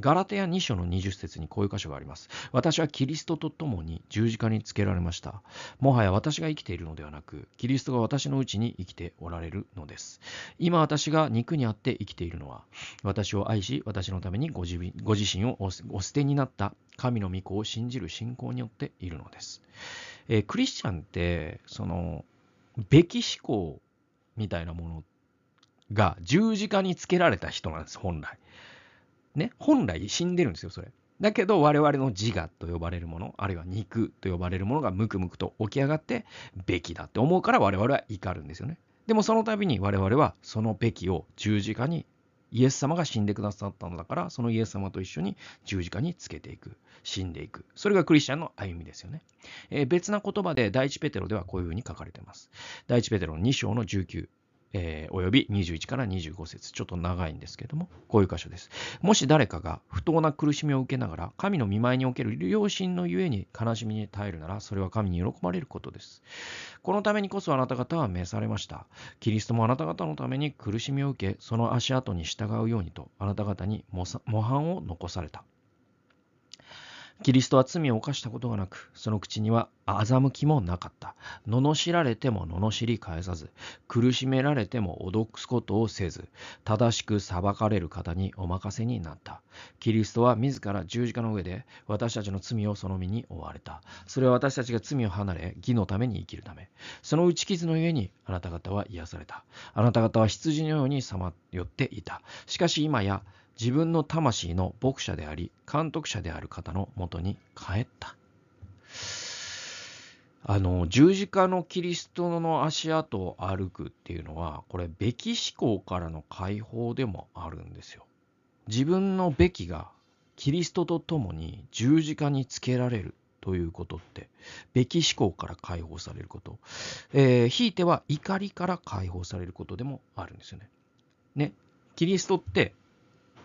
ガラテヤ2章の20節にこういう箇所があります。私はキリストと共に十字架につけられました。もはや私が生きているのではなく、キリストが私のうちに生きておられるのです。今私が肉にあって生きているのは、私を愛し、私のためにご自ご自身をお捨てになった神の御子を信じる信仰によっているのです。えー、クリスチャンって、その、べき思考みたいなものが十字架につけられた人なんです、本来。ね、本来死んでるんですよ、それ。だけど我々の自我と呼ばれるもの、あるいは肉と呼ばれるものがムクムクと起き上がって、べきだって思うから我々は怒るんですよね。でもその度に我々はそのべきを十字架にイエス様が死んでくださったのだから、そのイエス様と一緒に十字架につけていく、死んでいく。それがクリスチャンの歩みですよね。えー、別な言葉で第一ペテロではこういうふうに書かれています。第一ペテロ2章の19。えー、および21から25節ちょっと長いんですけども、こういう箇所です。もし誰かが不当な苦しみを受けながら、神の見舞いにおける良心のゆえに悲しみに耐えるなら、それは神に喜ばれることです。このためにこそあなた方は召されました。キリストもあなた方のために苦しみを受け、その足跡に従うようにと、あなた方に模範を残された。キリストは罪を犯したことがなく、その口には欺きもなかった。罵られても罵り返さず、苦しめられても脅すことをせず、正しく裁かれる方にお任せになった。キリストは自ら十字架の上で私たちの罪をその身に負われた。それは私たちが罪を離れ、義のために生きるため。その打ち傷のゆえにあなた方は癒された。あなた方は羊のようにさまよっていた。しかし今や、自分の魂の牧者であり、監督者である方のもとに帰った。あの、十字架のキリストの足跡を歩くっていうのは、これ、べき思考からの解放でもあるんですよ。自分のべきがキリストと共に十字架につけられるということって、べき思考から解放されること、えー、ひいては怒りから解放されることでもあるんですよね。ね、キリストって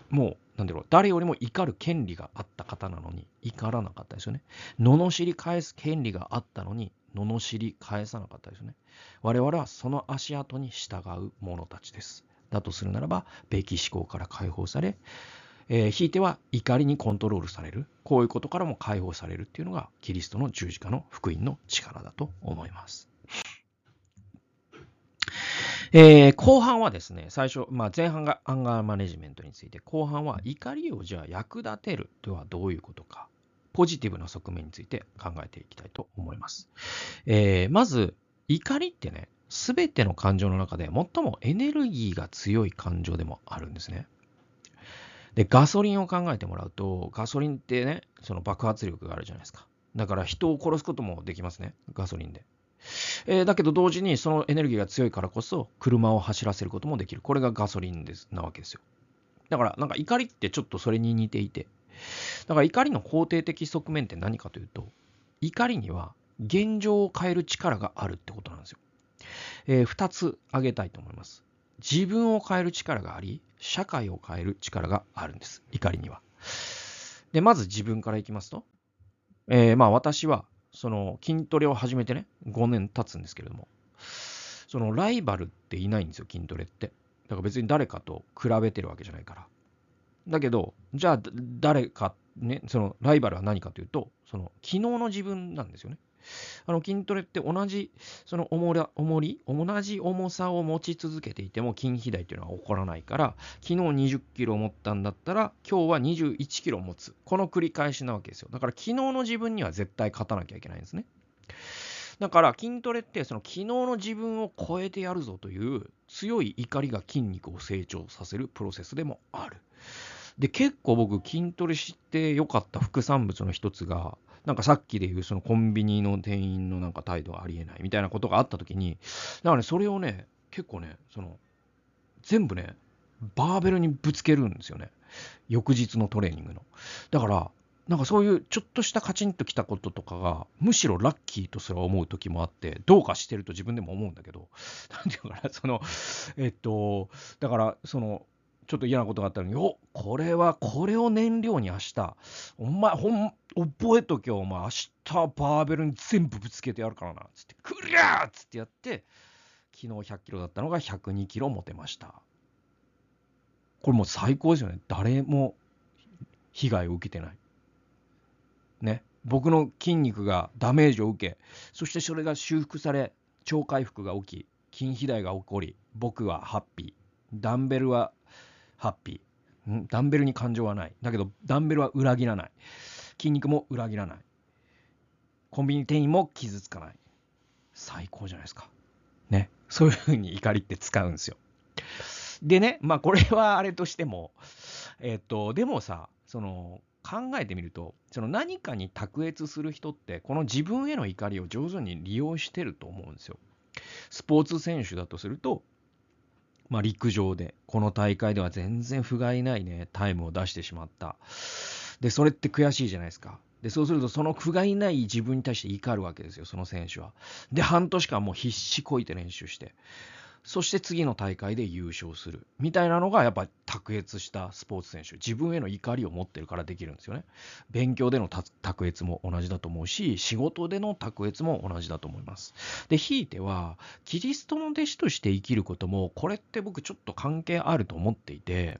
もう、なんだろう、誰よりも怒る権利があった方なのに、怒らなかったですよね。罵り返す権利があったのに、罵り返さなかったですよね。我々はその足跡に従う者たちです。だとするならば、べき思考から解放され、えー、ひいては怒りにコントロールされる、こういうことからも解放されるっていうのが、キリストの十字架の福音の力だと思います。えー、後半はですね、最初、まあ、前半がアンガーマネジメントについて、後半は怒りをじゃあ役立てるとはどういうことか、ポジティブな側面について考えていきたいと思います。えー、まず、怒りってね、すべての感情の中で最もエネルギーが強い感情でもあるんですね。で、ガソリンを考えてもらうと、ガソリンってね、その爆発力があるじゃないですか。だから人を殺すこともできますね、ガソリンで。えー、だけど同時にそのエネルギーが強いからこそ車を走らせることもできる。これがガソリンですなわけですよ。だからなんか怒りってちょっとそれに似ていて、だから怒りの肯定的側面って何かというと、怒りには現状を変える力があるってことなんですよ。えー、2つ挙げたいと思います。自分を変える力があり、社会を変える力があるんです。怒りには。で、まず自分からいきますと、えー、まあ私はその筋トレを始めてね、5年経つんですけれども、そのライバルっていないんですよ、筋トレって。だから別に誰かと比べてるわけじゃないから。だけど、じゃあ誰か、ね、そのライバルは何かというと、その昨日の自分なんですよね。あの筋トレって同じその重り重り同じ重さを持ち続けていても筋肥大っていうのは起こらないから昨日20キロ持ったんだったら今日は21キロ持つ。この繰り返しなわけですよ。だから昨日の自分には絶対勝たなきゃいけないんですね。だから筋トレってその昨日の自分を超えてやるぞという強い怒りが筋肉を成長させるプロセスでもある。で結構僕筋トレして良かった副産物の一つがなんかさっきで言うそのコンビニの店員のなんか態度はありえないみたいなことがあった時に、だからね、それをね、結構ね、その、全部ね、バーベルにぶつけるんですよね。翌日のトレーニングの。だから、なんかそういうちょっとしたカチンときたこととかが、むしろラッキーとすら思う時もあって、どうかしてると自分でも思うんだけど、なんていうかな、その、えっと、だから、その、ちょっと嫌なことがあったのに、おこれは、これを燃料に明日、お前、ほん、覚えとけよ、お前、明日バーベルに全部ぶつけてやるからな、つって、クリアーっつってやって、昨日100キロだったのが102キロ持てました。これもう最高ですよね。誰も、被害を受けてない。ね。僕の筋肉がダメージを受け、そしてそれが修復され、超回復が起き、筋肥大が起こり、僕はハッピー。ダンベルはハッピー。ん？ダンベルに感情はない。だけど、ダンベルは裏切らない。筋肉も裏切らない。コンビニ店員も傷つかない。最高じゃないですか。ね？そういうふうに怒りって使うんですよ。でね、まあこれはあれとしても、えっと、でもさ、その、考えてみると、その何かに卓越する人って、この自分への怒りを上手に利用してると思うんですよ。スポーツ選手だとすると、まあ、陸上で、この大会では全然不甲斐ないね、タイムを出してしまった。で、それって悔しいじゃないですか。で、そうすると、その不甲斐ない自分に対して怒るわけですよ、その選手は。で、半年間もう必死こいて練習して。そして次の大会で優勝する。みたいなのが、やっぱ卓越したスポーツ選手。自分への怒りを持ってるからできるんですよね。勉強での卓越も同じだと思うし、仕事での卓越も同じだと思います。で、ひいては、キリストの弟子として生きることも、これって僕ちょっと関係あると思っていて、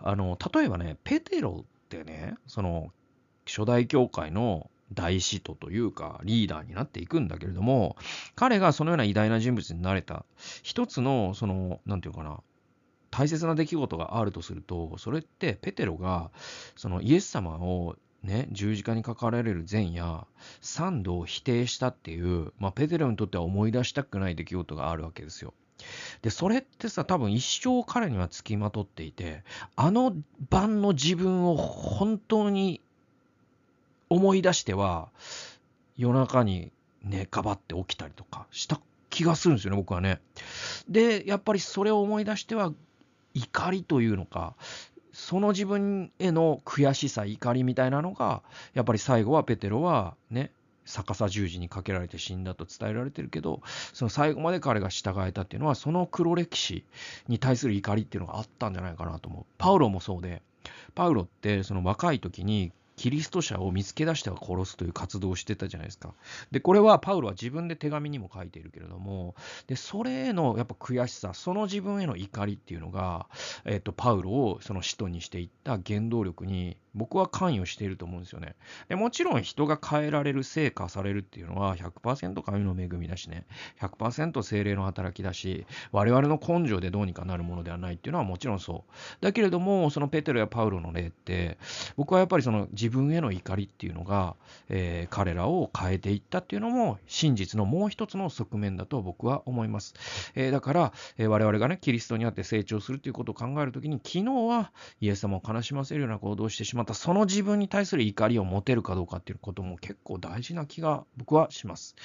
あの、例えばね、ペテロってね、その、初代教会の大使徒というかリーダーになっていくんだけれども、彼がそのような偉大な人物になれた、一つの、その、なんていうかな、大切な出来事があるとすると、それってペテロが、そのイエス様をね、十字架にかかられる前夜、三度を否定したっていう、まあ、ペテロにとっては思い出したくない出来事があるわけですよ。で、それってさ、多分一生彼にはつきまとっていて、あの晩の自分を本当に思い出しては、夜中にね、ガバって起きたりとかした気がするんですよね、僕はね。で、やっぱりそれを思い出しては、怒りというのか、その自分への悔しさ、怒りみたいなのが、やっぱり最後はペテロはね、逆さ十字にかけられて死んだと伝えられてるけど、その最後まで彼が従えたっていうのは、その黒歴史に対する怒りっていうのがあったんじゃないかなと思う。パウロもそうで、パウロってその若い時にキリスト者を見つけ出しては殺すという活動をしてたじゃないですか。で、これはパウロは自分で手紙にも書いているけれども、で、それへのやっぱ悔しさ、その自分への怒りっていうのが、えっ、と、パウロをその使徒にしていった原動力に僕は関与していると思うんですよね。でもちろん人が変えられる、成果されるっていうのは100%神の恵みだしね、100%精霊の働きだし、我々の根性でどうにかなるものではないっていうのはもちろんそう。だけれども、そのペテロやパウロの例って、僕はやっぱりその自自分への怒りっていうのが、えー、彼らを変えていったっていうのも真実のもう一つの側面だと僕は思います。えー、だから、えー、我々がね、キリストにあって成長するっていうことを考えるときに、昨日はイエス様を悲しませるような行動をしてしまった、その自分に対する怒りを持てるかどうかっていうことも結構大事な気が僕はします。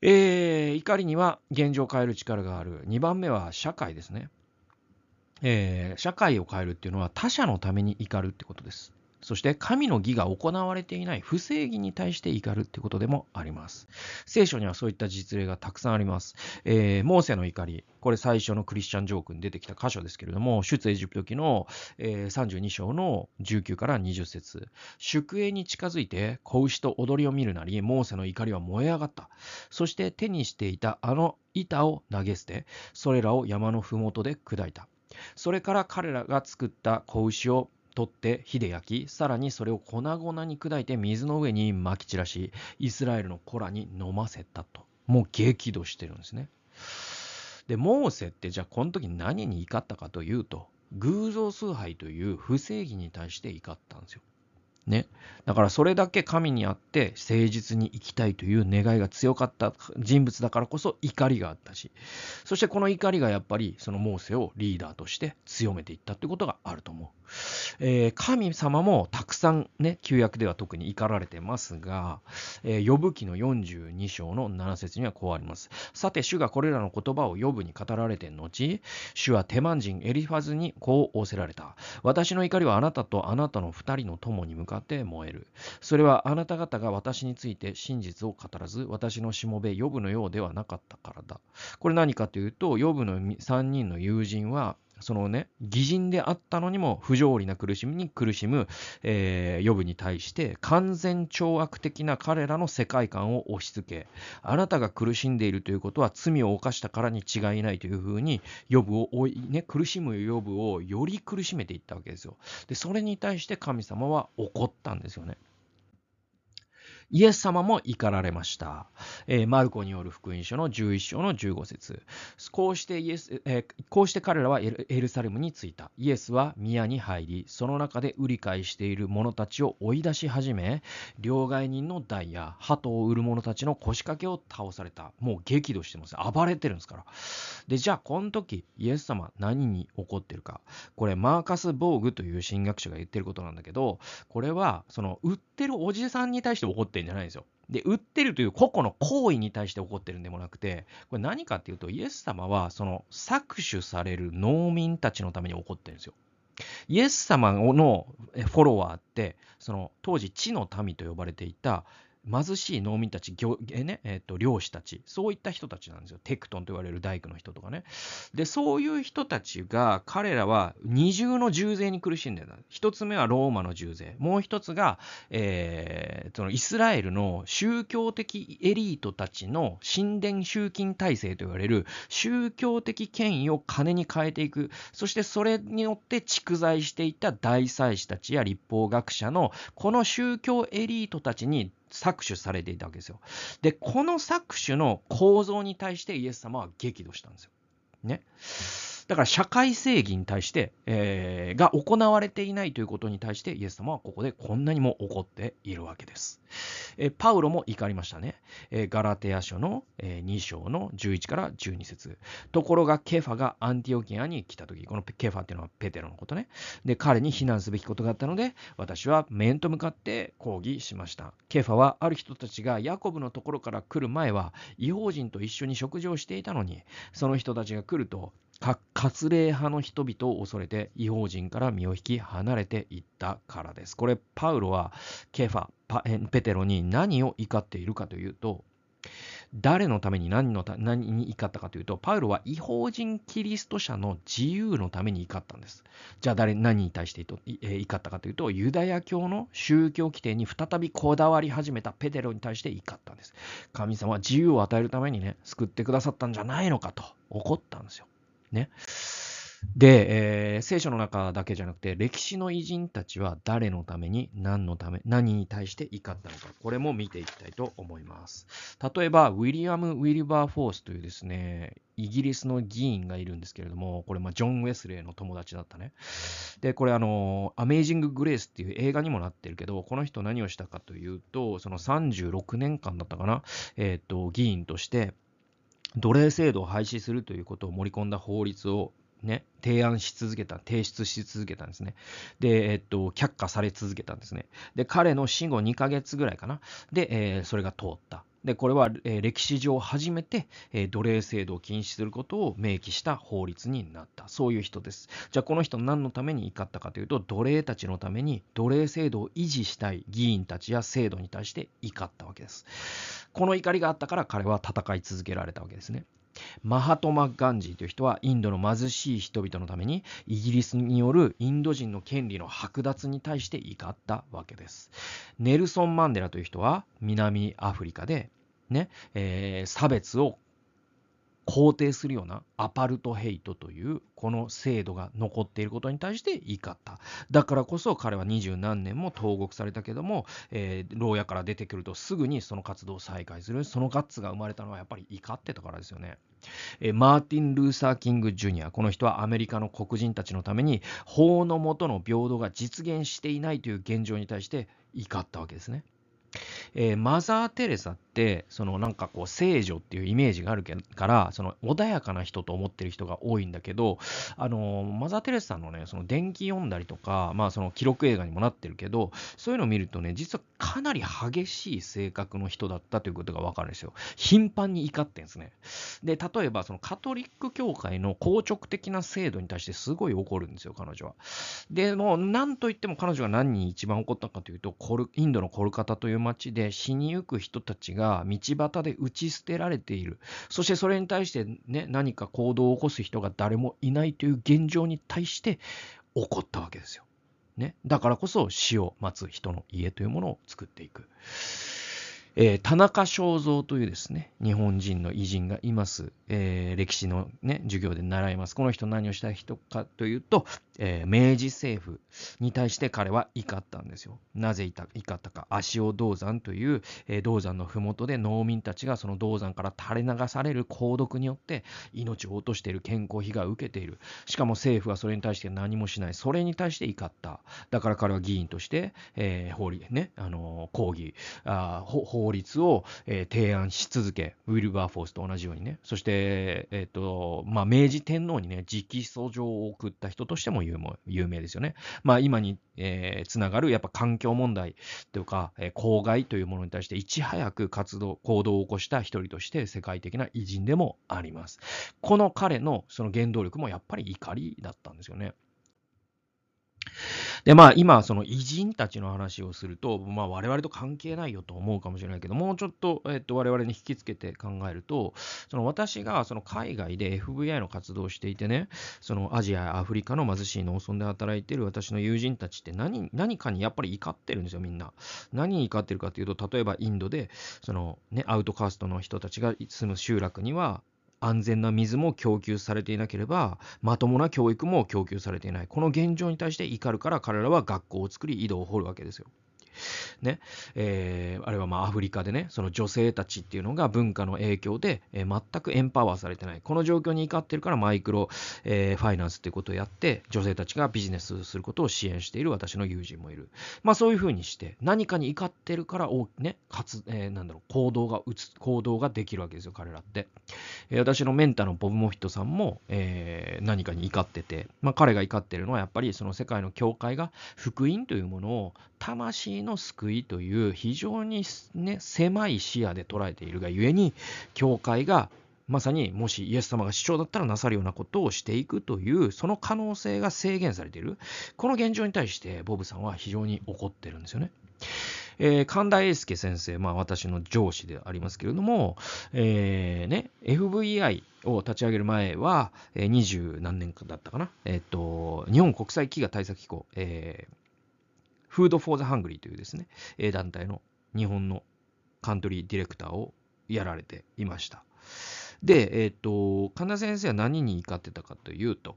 えー、怒りには現状を変える力がある。2番目は社会ですね。えー、社会を変えるっていうのは他者のために怒るってことです。そして神の義が行われていない不正義に対して怒るってことでもあります。聖書にはそういった実例がたくさんあります。えー、モーセの怒り、これ最初のクリスチャンジョークに出てきた箇所ですけれども、出エジプト記の、えー、32章の19から20節宿営に近づいて子牛と踊りを見るなり、モーセの怒りは燃え上がった。そして手にしていたあの板を投げ捨て、それらを山のふもとで砕いた。それから彼らが作った子牛を取って火で焼き、さらにそれを粉々に砕いて水の上に撒き散らし、イスラエルの子らに飲ませたと。もう激怒してるんですね。で、モーセってじゃあこの時何に怒ったかというと、偶像崇拝という不正義に対して怒ったんですよ。ね。だからそれだけ神にあって誠実に生きたいという願いが強かった人物だからこそ怒りがあったし、そしてこの怒りがやっぱりそのモーセをリーダーとして強めていったってことがあると思う。えー、神様もたくさんね、旧約では特に怒られてますが、えー、呼ぶ記の42章の7節にはこうあります。さて、主がこれらの言葉を呼ぶに語られて後、主はテマン人エリファズにこう仰せられた。私の怒りはあなたとあなたの二人の友に向かって燃える。それはあなた方が私について真実を語らず、私のしもべヨブのようではなかったからだ。これ何かというと、ヨブの3人の友人は、そのね、偽人であったのにも不条理な苦しみに苦しむ、えー、予部に対して完全懲悪的な彼らの世界観を押し付け、あなたが苦しんでいるということは罪を犯したからに違いないというふうに、予部を、ね、苦しむ予部をより苦しめていったわけですよ。で、それに対して神様は怒ったんですよね。イエス様も怒られました。えー、マルコによる福音書の11章の15節こうしてイエス、えー、こうして彼らはエルサレムに着いた。イエスは宮に入り、その中で売り買いしている者たちを追い出し始め、両替人の代や鳩を売る者たちの腰掛けを倒された。もう激怒してます。暴れてるんですから。で、じゃあこの時、イエス様何に怒ってるか。これ、マーカス・ボーグという神学者が言ってることなんだけど、これは、その、売ってるおじさんに対して怒ってるってんじゃないんですよ。で、売ってるという個々の行為に対して怒ってるんでもなくて、これ何かっていうと、イエス様はその搾取される農民たちのために起こってるんですよ。イエス様のフォロワーって、その当時地の民と呼ばれていた貧しい農民たち、えねえーと、漁師たち、そういった人たちなんですよ。テクトンと言われる大工の人とかね。で、そういう人たちが、彼らは二重の重税に苦しんでる。一つ目はローマの重税。もう一つが、えー、そのイスラエルの宗教的エリートたちの神殿集金体制と言われる宗教的権威を金に変えていく。そしてそれによって蓄財していた大祭司たちや立法学者のこの宗教エリートたちに搾取されていたわけですよ。で、この搾取の構造に対してイエス様は激怒したんですよ。ね。だから社会正義に対して、えー、が行われていないということに対してイエス様はここでこんなにも怒っているわけです。えー、パウロも怒りましたね。えー、ガラテア書の、え2章の11から12節ところがケファがアンティオキアに来た時、このケファっていうのはペテロのことね。で、彼に非難すべきことがあったので、私は面と向かって抗議しました。ケファはある人たちがヤコブのところから来る前は違法人と一緒に食事をしていたのに、その人たちが来ると割礼派の人々を恐れて違法人から身を引き離れていったからです。これ、パウロはケファ、ペテロに何を怒っているかというと、誰のために何のた何に怒ったかというと、パウロは違法人キリスト者の自由のために怒ったんです。じゃあ誰、何に対して怒ったかというと、ユダヤ教の宗教規定に再びこだわり始めたペテロに対して怒ったんです。神様は自由を与えるためにね、救ってくださったんじゃないのかと怒ったんですよ。ね。で、えー、聖書の中だけじゃなくて、歴史の偉人たちは誰のために、何のため、何に対して怒ったのか、これも見ていきたいと思います。例えば、ウィリアム・ウィリバー・フォースというですね、イギリスの議員がいるんですけれども、これ、ま、ジョン・ウェスレーの友達だったね。で、これ、あの、アメイジング・グレースっていう映画にもなってるけど、この人何をしたかというと、その36年間だったかな、えっ、ー、と、議員として、奴隷制度を廃止するということを盛り込んだ法律をね、提案し続けた、提出し続けたんですね。で、えっと、却下され続けたんですね。で、彼の死後2ヶ月ぐらいかな。で、えー、それが通った。で、これは、えー、歴史上初めて、えー、奴隷制度を禁止することを明記した法律になった。そういう人です。じゃあ、この人何のために怒ったかというと、奴隷たちのために奴隷制度を維持したい議員たちや制度に対して怒ったわけです。この怒りがあったから彼は戦い続けられたわけですね。マハトマ・ガンジーという人はインドの貧しい人々のためにイギリスによるインド人の権利の剥奪に対して怒ったわけです。ネルソン・マンデラという人は南アフリカで、ねえー、差別を肯定するようなアパルトヘイトというこの制度が残っていることに対して怒った。だからこそ彼は二十何年も投獄されたけども、えー、牢屋から出てくるとすぐにその活動を再開する。そのガッツが生まれたのはやっぱり怒ってたからですよね。えー、マーティン・ルーサー・キング・ジュニア。この人はアメリカの黒人たちのために法の下の平等が実現していないという現状に対して怒ったわけですね。えー、マザー・テレサって、そのなんかこう、聖女っていうイメージがあるから、その穏やかな人と思ってる人が多いんだけど、あのマザー・テレサのね、その伝記読んだりとか、まあその記録映画にもなってるけど、そういうのを見るとね、実はかなり激しい性格の人だったということがわかるんですよ。頻繁に怒ってんですね。で、例えばそのカトリック教会の硬直的な制度に対してすごい怒るんですよ、彼女は。で、もう、なんといっても彼女が何に一番怒ったかというと、コルインドのコルカタという町で、死にゆく人たちが道端で打ち捨てられている。そしてそれに対してね、何か行動を起こす人が誰もいないという現状に対して起こったわけですよ。ね。だからこそ死を待つ人の家というものを作っていく。えー、田中正造というですね、日本人の偉人がいます。えー、歴史のね、授業で習います。この人何をした人かというと、えー、明治政府に対して彼は怒ったんですよ。なぜ怒ったか。足尾銅山という、え、銅山の麓で農民たちがその銅山から垂れ流される鉱毒によって命を落としている健康被害を受けている。しかも政府はそれに対して何もしない。それに対して怒った。だから彼は議員として、えー、法理ね、あの抗議あ法法律を、えー、提案し続け、ウィルバーフォースと同じようにね、そして、えっ、ー、と、まあ、明治天皇にね、直訴状を送った人としても有名ですよね。まあ、今に、えー、つながる、やっぱ環境問題というか、えー、公害というものに対していち早く活動、行動を起こした一人として世界的な偉人でもあります。この彼のその原動力もやっぱり怒りだったんですよね。で、まあ今、その偉人たちの話をすると、まあ我々と関係ないよと思うかもしれないけど、もうちょっと、えっと、我々に引きつけて考えると、その私がその海外で FVI の活動をしていてね、そのアジアやアフリカの貧しい農村で働いている私の友人たちって何何かにやっぱり怒ってるんですよ、みんな。何に怒ってるかというと、例えばインドで、そのね、アウトカーストの人たちが住む集落には、安全な水も供給されていなければ、まともな教育も供給されていない。この現状に対して怒るから彼らは学校を作り、井戸を掘るわけですよ。ねえー、あれはまあアフリカでね、その女性たちっていうのが文化の影響で、えー、全くエンパワーされてない。この状況に怒ってるからマイクロ、えー、ファイナンスっていうことをやって、女性たちがビジネスすることを支援している私の友人もいる。まあそういうふうにして、何かに怒ってるから、ね、かつ、えー、なんだろう、行動が打つ、行動ができるわけですよ、彼らって。えー、私のメンターのボブ・モフィットさんも、えー、何かに怒ってて、まあ彼が怒ってるのはやっぱりその世界の教会が福音というものを魂の救いという非常に、ね、狭い視野で捉えているがゆえに教会がまさにもしイエス様が市長だったらなさるようなことをしていくというその可能性が制限されているこの現状に対してボブさんは非常に怒ってるんですよね。えー、神田英介先生、まあ、私の上司でありますけれども、えーね、FVI を立ち上げる前は、二十何年かだったかな、えっ、と、日本国際飢餓対策機構、えー、Food for the Hungry というですね、団体の日本のカントリーディレクターをやられていました。で、えっ、ー、と、神田先生は何に怒ってたかというと、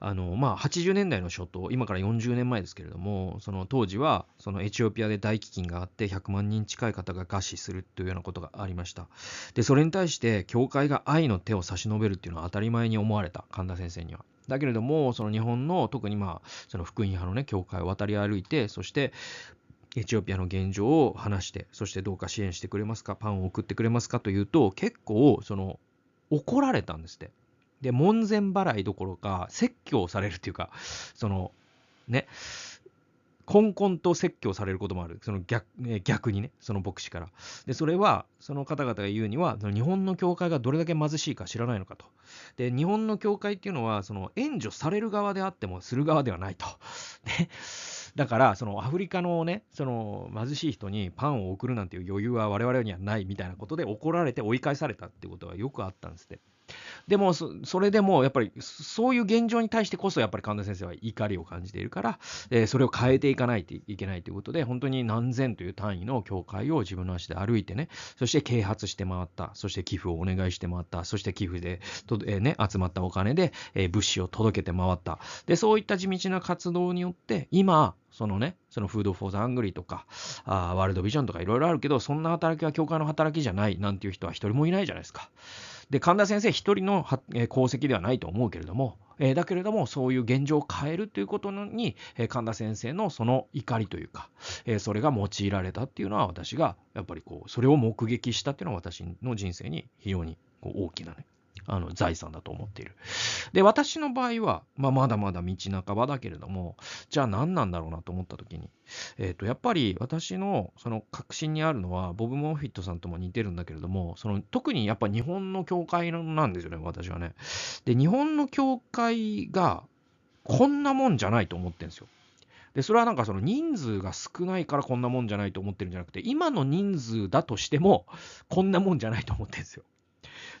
あの、まあ、80年代の初頭、今から40年前ですけれども、その当時は、そのエチオピアで大飢饉があって、100万人近い方が餓死するというようなことがありました。で、それに対して、教会が愛の手を差し伸べるっていうのは当たり前に思われた、神田先生には。だけれども、その日本の特にまあ、その福音派のね、教会を渡り歩いて、そして、エチオピアの現状を話して、そしてどうか支援してくれますか、パンを送ってくれますかというと、結構、その、怒られたんですって。で、門前払いどころか、説教されるっていうか、その、ね、こんこんと説教されることもある。その逆逆にね、その牧師から。で、それは、その方々が言うには、日本の教会がどれだけ貧しいか知らないのかと。で、日本の教会っていうのは、その援助される側であってもする側ではないと。(laughs) ね。だから、そのアフリカのね、その貧しい人にパンを送るなんていう余裕は我々にはないみたいなことで怒られて追い返されたってことがよくあったんですって。でもそ、それでもやっぱりそういう現状に対してこそやっぱり神田先生は怒りを感じているから、えー、それを変えていかないといけないということで、本当に何千という単位の教会を自分の足で歩いてね、そして啓発して回った、そして寄付をお願いして回った、そして寄付でと、えー、ね、集まったお金で、えー、物資を届けて回った。で、そういった地道な活動によって、今、そのね、その Food for the Hungry とか、あワールドビジョンとかいろいろあるけど、そんな働きは教会の働きじゃないなんていう人は一人もいないじゃないですか。で、神田先生一人の功績ではないと思うけれども、えー、だけれども、そういう現状を変えるということに、え、神田先生のその怒りというか、え、それが用いられたっていうのは、私がやっぱりこう、それを目撃したっていうのは、私の人生に非常にこう大きなね、あの財産だと思っている。で、私の場合は、まあ、まだまだ道半ばだけれども、じゃあ何なんだろうなと思った時に、えっ、ー、と、やっぱり私のその確信にあるのは、ボブ・モンフィットさんとも似てるんだけれども、その特にやっぱ日本の教会なんですよね、私はね。で、日本の教会がこんなもんじゃないと思ってるんですよ。で、それはなんかその人数が少ないからこんなもんじゃないと思ってるんじゃなくて、今の人数だとしても、こんなもんじゃないと思ってるんですよ。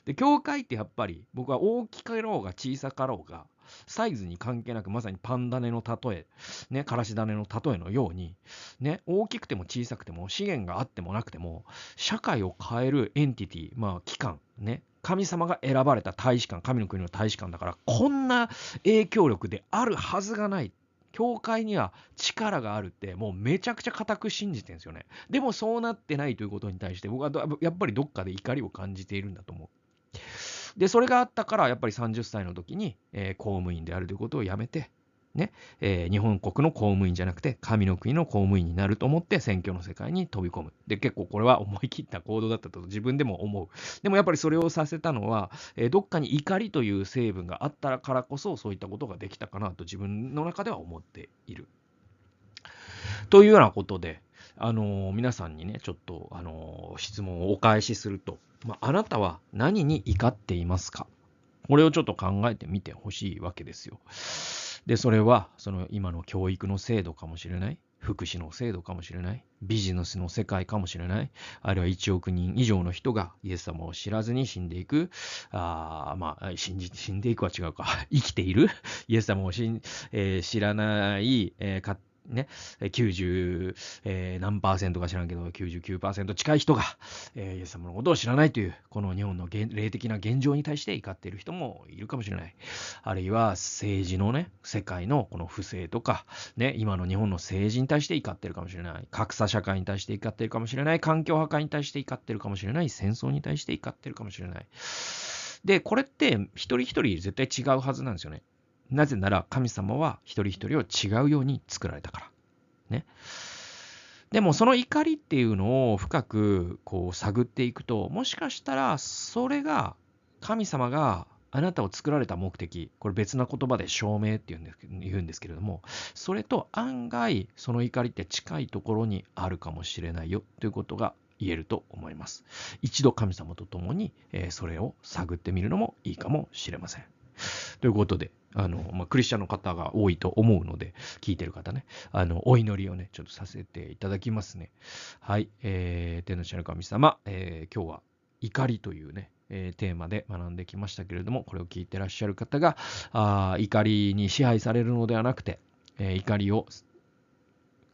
で、教会ってやっぱり僕は大きかろうが小さかろうが、サイズに関係なくまさにパンダネの例え、ね、からし種の例えのように、ね、大きくても小さくても資源があってもなくても、社会を変えるエンティティ、まあ機関、ね、神様が選ばれた大使館、神の国の大使館だから、こんな影響力であるはずがない。教会には力があるって、もうめちゃくちゃ固く信じてるんですよね。でもそうなってないということに対して、僕はやっぱりどっかで怒りを感じているんだと思う。で、それがあったから、やっぱり30歳の時に、えー、公務員であるということをやめて、ね、えー、日本国の公務員じゃなくて、神の国の公務員になると思って選挙の世界に飛び込む。で、結構これは思い切った行動だったと自分でも思う。でもやっぱりそれをさせたのは、えー、どっかに怒りという成分があったからこそ、そういったことができたかなと自分の中では思っている。というようなことで、あのー、皆さんにね、ちょっと、あの、質問をお返しすると、まあ、あなたは何に怒っていますか？これをちょっと考えてみてほしいわけですよ。で、それは、その今の教育の制度かもしれない？福祉の制度かもしれない？ビジネスの世界かもしれない？あるいは1億人以上の人がイエス様を知らずに死んでいく？あまあ、死ん死んでいくは違うか。(laughs) 生きている？イエス様をし、えー、知らない、えー、ね、90、えー、何パーセントか知らんけど、99%近い人が、えー、イエス様のことを知らないという、この日本の霊的な現状に対して怒っている人もいるかもしれない。あるいは政治のね、世界のこの不正とか、ね、今の日本の政治に対して怒ってるかもしれない。格差社会に対して怒ってるかもしれない。環境破壊に対して怒ってるかもしれない。戦争に対して怒ってるかもしれない。で、これって一人一人絶対違うはずなんですよね。なぜなら神様は一人一人を違うように作られたから。ね。でもその怒りっていうのを深くこう探っていくと、もしかしたらそれが神様があなたを作られた目的、これ別な言葉で証明って言うんです言うんですけれども、それと案外その怒りって近いところにあるかもしれないよということが言えると思います。一度神様と共に、えそれを探ってみるのもいいかもしれません。ということで、あの、まあ、クリスチャンの方が多いと思うので、聞いてる方ね、あの、お祈りをね、ちょっとさせていただきますね。はい、えー、天の地の神様、えー、今日は怒りというね、えー、テーマで学んできましたけれども、これを聞いてらっしゃる方が、あ怒りに支配されるのではなくて、えー、怒りを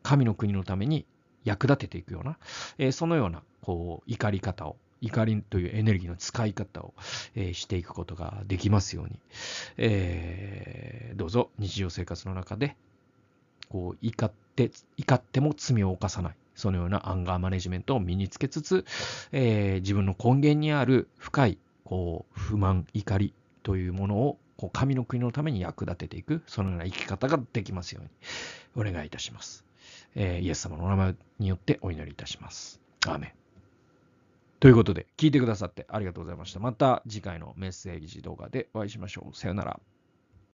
神の国のために役立てていくような、えー、そのようなこう怒り方を怒りというエネルギーの使い方を、えー、していくことができますように、えー、どうぞ日常生活の中でこう怒って怒っても罪を犯さない。そのようなアンガーマネジメントを身につけつつ、えー、自分の根源にある深いこう不満怒りというものをこう神の国のために役立てていくそのような生き方ができますようにお願いいたします、え、イエス様のお名前によってお祈りいたします。アーメン。ということで、聞いてくださってありがとうございました。また次回のメッセージ動画でお会いしましょう。さよなら。